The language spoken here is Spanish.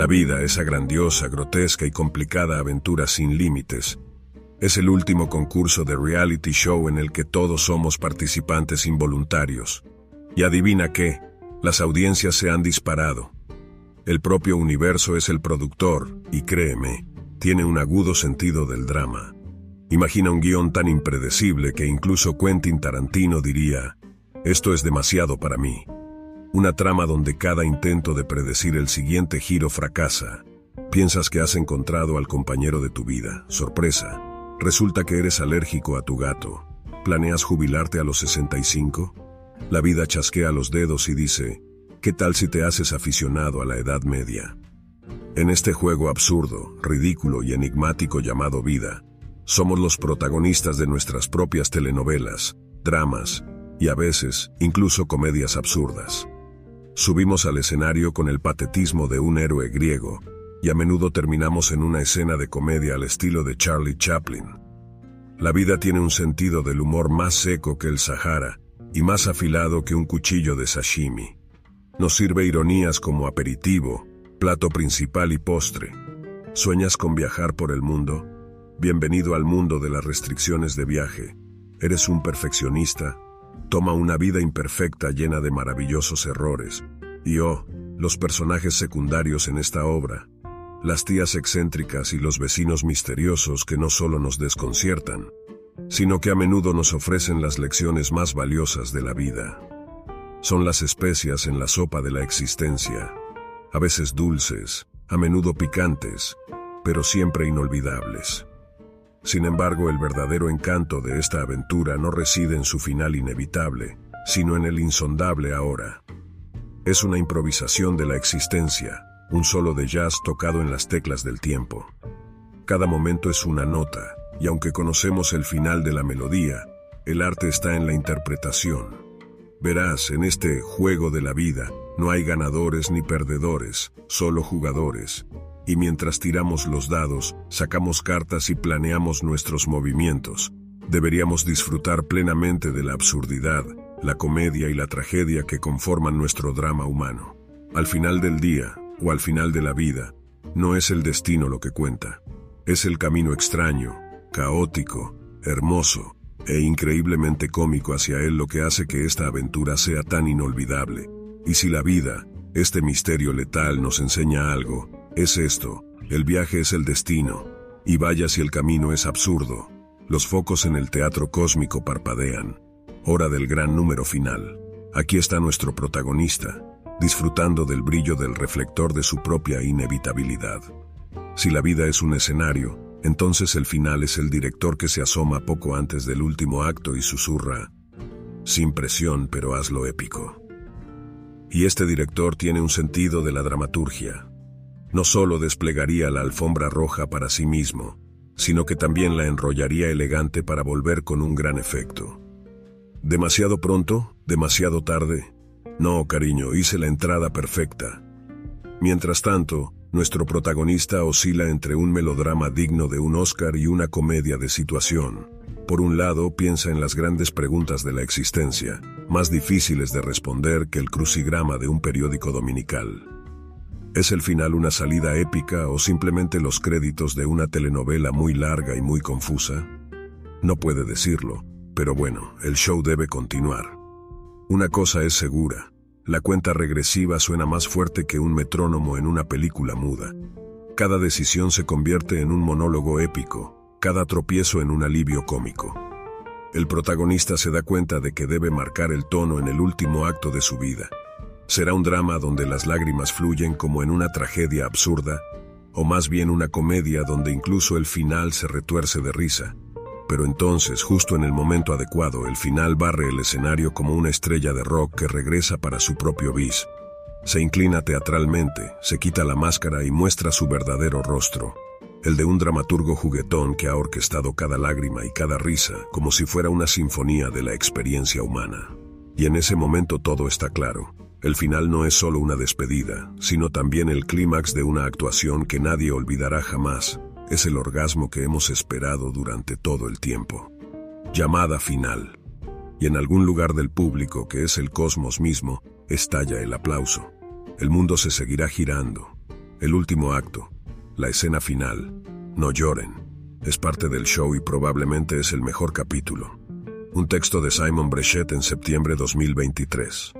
La vida, esa grandiosa, grotesca y complicada aventura sin límites, es el último concurso de reality show en el que todos somos participantes involuntarios. Y adivina qué, las audiencias se han disparado. El propio universo es el productor, y créeme, tiene un agudo sentido del drama. Imagina un guion tan impredecible que incluso Quentin Tarantino diría, esto es demasiado para mí. Una trama donde cada intento de predecir el siguiente giro fracasa. Piensas que has encontrado al compañero de tu vida. Sorpresa. Resulta que eres alérgico a tu gato. ¿Planeas jubilarte a los 65? La vida chasquea los dedos y dice, ¿qué tal si te haces aficionado a la Edad Media? En este juego absurdo, ridículo y enigmático llamado vida, somos los protagonistas de nuestras propias telenovelas, dramas y a veces incluso comedias absurdas. Subimos al escenario con el patetismo de un héroe griego, y a menudo terminamos en una escena de comedia al estilo de Charlie Chaplin. La vida tiene un sentido del humor más seco que el Sahara y más afilado que un cuchillo de sashimi. Nos sirve ironías como aperitivo, plato principal y postre. ¿Sueñas con viajar por el mundo? Bienvenido al mundo de las restricciones de viaje. ¿Eres un perfeccionista? Toma una vida imperfecta llena de maravillosos errores. Y oh, los personajes secundarios en esta obra, las tías excéntricas y los vecinos misteriosos que no solo nos desconciertan, sino que a menudo nos ofrecen las lecciones más valiosas de la vida. Son las especias en la sopa de la existencia, a veces dulces, a menudo picantes, pero siempre inolvidables. Sin embargo, el verdadero encanto de esta aventura no reside en su final inevitable, sino en el insondable ahora. Es una improvisación de la existencia, un solo de jazz tocado en las teclas del tiempo. Cada momento es una nota, y aunque conocemos el final de la melodía, el arte está en la interpretación. Verás, en este juego de la vida, no hay ganadores ni perdedores, solo jugadores, y mientras tiramos los dados, sacamos cartas y planeamos nuestros movimientos. Deberíamos disfrutar plenamente de la absurdidad, la comedia y la tragedia que conforman nuestro drama humano. Al final del día, o al final de la vida, no es el destino lo que cuenta. Es el camino extraño, caótico, hermoso e increíblemente cómico hacia él lo que hace que esta aventura sea tan inolvidable. Y si la vida, este misterio letal nos enseña algo, es esto, el viaje es el destino, y vaya si el camino es absurdo. Los focos en el teatro cósmico parpadean. Hora del gran número final. Aquí está nuestro protagonista, disfrutando del brillo del reflector de su propia inevitabilidad. Si la vida es un escenario, entonces el final es el director que se asoma poco antes del último acto y susurra, sin presión pero hazlo épico. Y este director tiene un sentido de la dramaturgia, no solo desplegaría la alfombra roja para sí mismo, sino que también la enrollaría elegante para volver con un gran efecto. ¿Demasiado pronto? ¿Demasiado tarde? No, cariño, hice la entrada perfecta. Mientras tanto, nuestro protagonista oscila entre un melodrama digno de un Oscar y una comedia de situación. Por un lado, piensa en las grandes preguntas de la existencia, más difíciles de responder que el crucigrama de un periódico dominical. ¿Es el final una salida épica o simplemente los créditos de una telenovela muy larga y muy confusa? No puede decirlo, pero bueno, el show debe continuar. Una cosa es segura, la cuenta regresiva suena más fuerte que un metrónomo en una película muda. Cada decisión se convierte en un monólogo épico, cada tropiezo en un alivio cómico. El protagonista se da cuenta de que debe marcar el tono en el último acto de su vida será un drama donde las lágrimas fluyen como en una tragedia absurda, o más bien una comedia donde incluso el final se retuerce de risa. Pero entonces, justo en el momento adecuado, el final barre el escenario como una estrella de rock que regresa para su propio bis. Se inclina teatralmente, se quita la máscara y muestra su verdadero rostro, el de un dramaturgo juguetón que ha orquestado cada lágrima y cada risa como si fuera una sinfonía de la experiencia humana. Y en ese momento todo está claro. El final no es solo una despedida, sino también el clímax de una actuación que nadie olvidará jamás. Es el orgasmo que hemos esperado durante todo el tiempo. Llamada final. Y en algún lugar del público, que es el cosmos mismo, estalla el aplauso. El mundo se seguirá girando. El último acto, la escena final, No lloren, es parte del show y probablemente es el mejor capítulo. Un texto de Simon Brechet en septiembre 2023.